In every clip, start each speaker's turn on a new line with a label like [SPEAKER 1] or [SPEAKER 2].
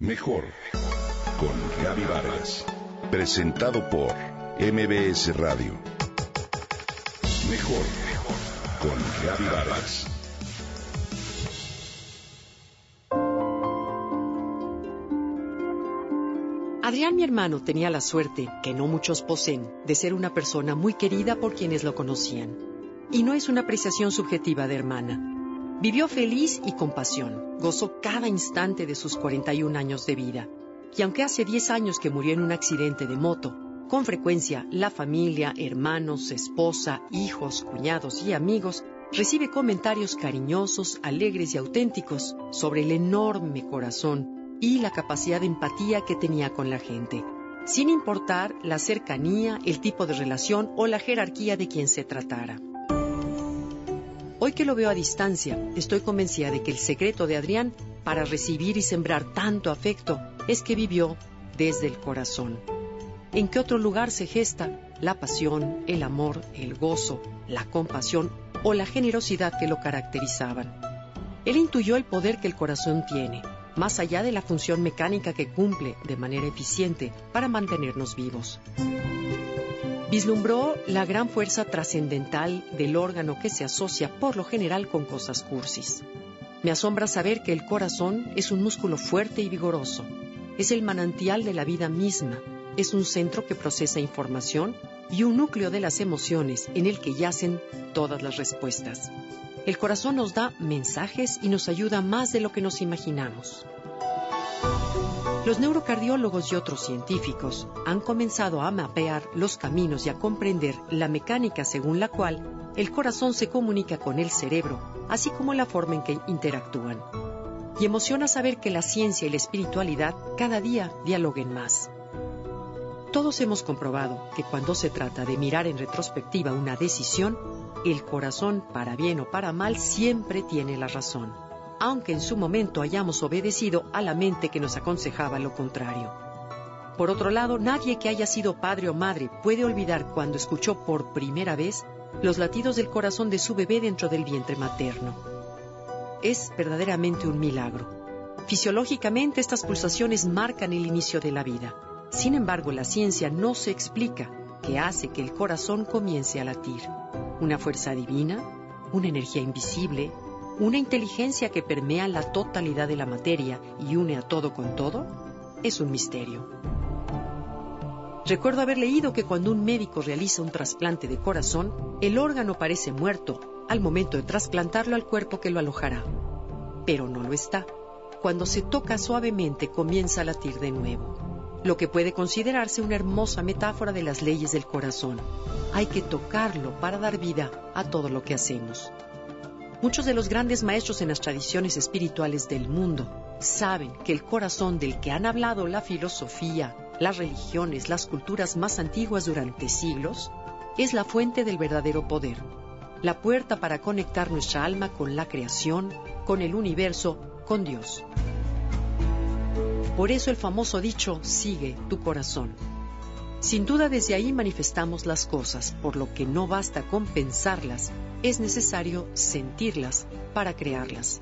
[SPEAKER 1] Mejor con Gaby Vargas. Presentado por MBS Radio. Mejor con Gaby Vargas.
[SPEAKER 2] Adrián, mi hermano, tenía la suerte, que no muchos poseen, de ser una persona muy querida por quienes lo conocían. Y no es una apreciación subjetiva de hermana. Vivió feliz y con pasión. Gozó cada instante de sus 41 años de vida. Y aunque hace 10 años que murió en un accidente de moto, con frecuencia la familia, hermanos, esposa, hijos, cuñados y amigos recibe comentarios cariñosos, alegres y auténticos sobre el enorme corazón y la capacidad de empatía que tenía con la gente, sin importar la cercanía, el tipo de relación o la jerarquía de quien se tratara. Hoy que lo veo a distancia, estoy convencida de que el secreto de Adrián para recibir y sembrar tanto afecto es que vivió desde el corazón. ¿En qué otro lugar se gesta la pasión, el amor, el gozo, la compasión o la generosidad que lo caracterizaban? Él intuyó el poder que el corazón tiene, más allá de la función mecánica que cumple de manera eficiente para mantenernos vivos vislumbró la gran fuerza trascendental del órgano que se asocia por lo general con cosas cursis. Me asombra saber que el corazón es un músculo fuerte y vigoroso. Es el manantial de la vida misma. Es un centro que procesa información y un núcleo de las emociones en el que yacen todas las respuestas. El corazón nos da mensajes y nos ayuda más de lo que nos imaginamos. Los neurocardiólogos y otros científicos han comenzado a mapear los caminos y a comprender la mecánica según la cual el corazón se comunica con el cerebro, así como la forma en que interactúan. Y emociona saber que la ciencia y la espiritualidad cada día dialoguen más. Todos hemos comprobado que cuando se trata de mirar en retrospectiva una decisión, el corazón, para bien o para mal, siempre tiene la razón aunque en su momento hayamos obedecido a la mente que nos aconsejaba lo contrario. Por otro lado, nadie que haya sido padre o madre puede olvidar cuando escuchó por primera vez los latidos del corazón de su bebé dentro del vientre materno. Es verdaderamente un milagro. Fisiológicamente estas pulsaciones marcan el inicio de la vida. Sin embargo, la ciencia no se explica qué hace que el corazón comience a latir. ¿Una fuerza divina? ¿Una energía invisible? Una inteligencia que permea la totalidad de la materia y une a todo con todo, es un misterio. Recuerdo haber leído que cuando un médico realiza un trasplante de corazón, el órgano parece muerto al momento de trasplantarlo al cuerpo que lo alojará. Pero no lo está. Cuando se toca suavemente comienza a latir de nuevo, lo que puede considerarse una hermosa metáfora de las leyes del corazón. Hay que tocarlo para dar vida a todo lo que hacemos. Muchos de los grandes maestros en las tradiciones espirituales del mundo saben que el corazón del que han hablado la filosofía, las religiones, las culturas más antiguas durante siglos, es la fuente del verdadero poder, la puerta para conectar nuestra alma con la creación, con el universo, con Dios. Por eso el famoso dicho, sigue tu corazón. Sin duda desde ahí manifestamos las cosas, por lo que no basta con pensarlas, es necesario sentirlas para crearlas.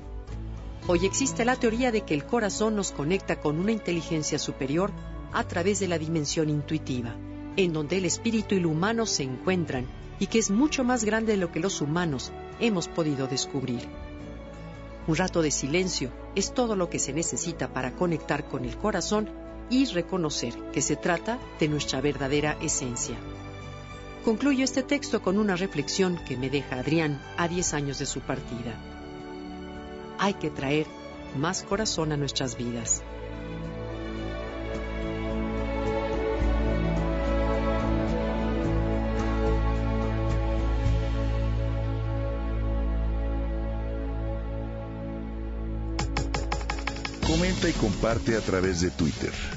[SPEAKER 2] Hoy existe la teoría de que el corazón nos conecta con una inteligencia superior a través de la dimensión intuitiva, en donde el espíritu y lo humano se encuentran y que es mucho más grande de lo que los humanos hemos podido descubrir. Un rato de silencio es todo lo que se necesita para conectar con el corazón y reconocer que se trata de nuestra verdadera esencia. Concluyo este texto con una reflexión que me deja Adrián a 10 años de su partida. Hay que traer más corazón a nuestras vidas.
[SPEAKER 1] Comenta y comparte a través de Twitter.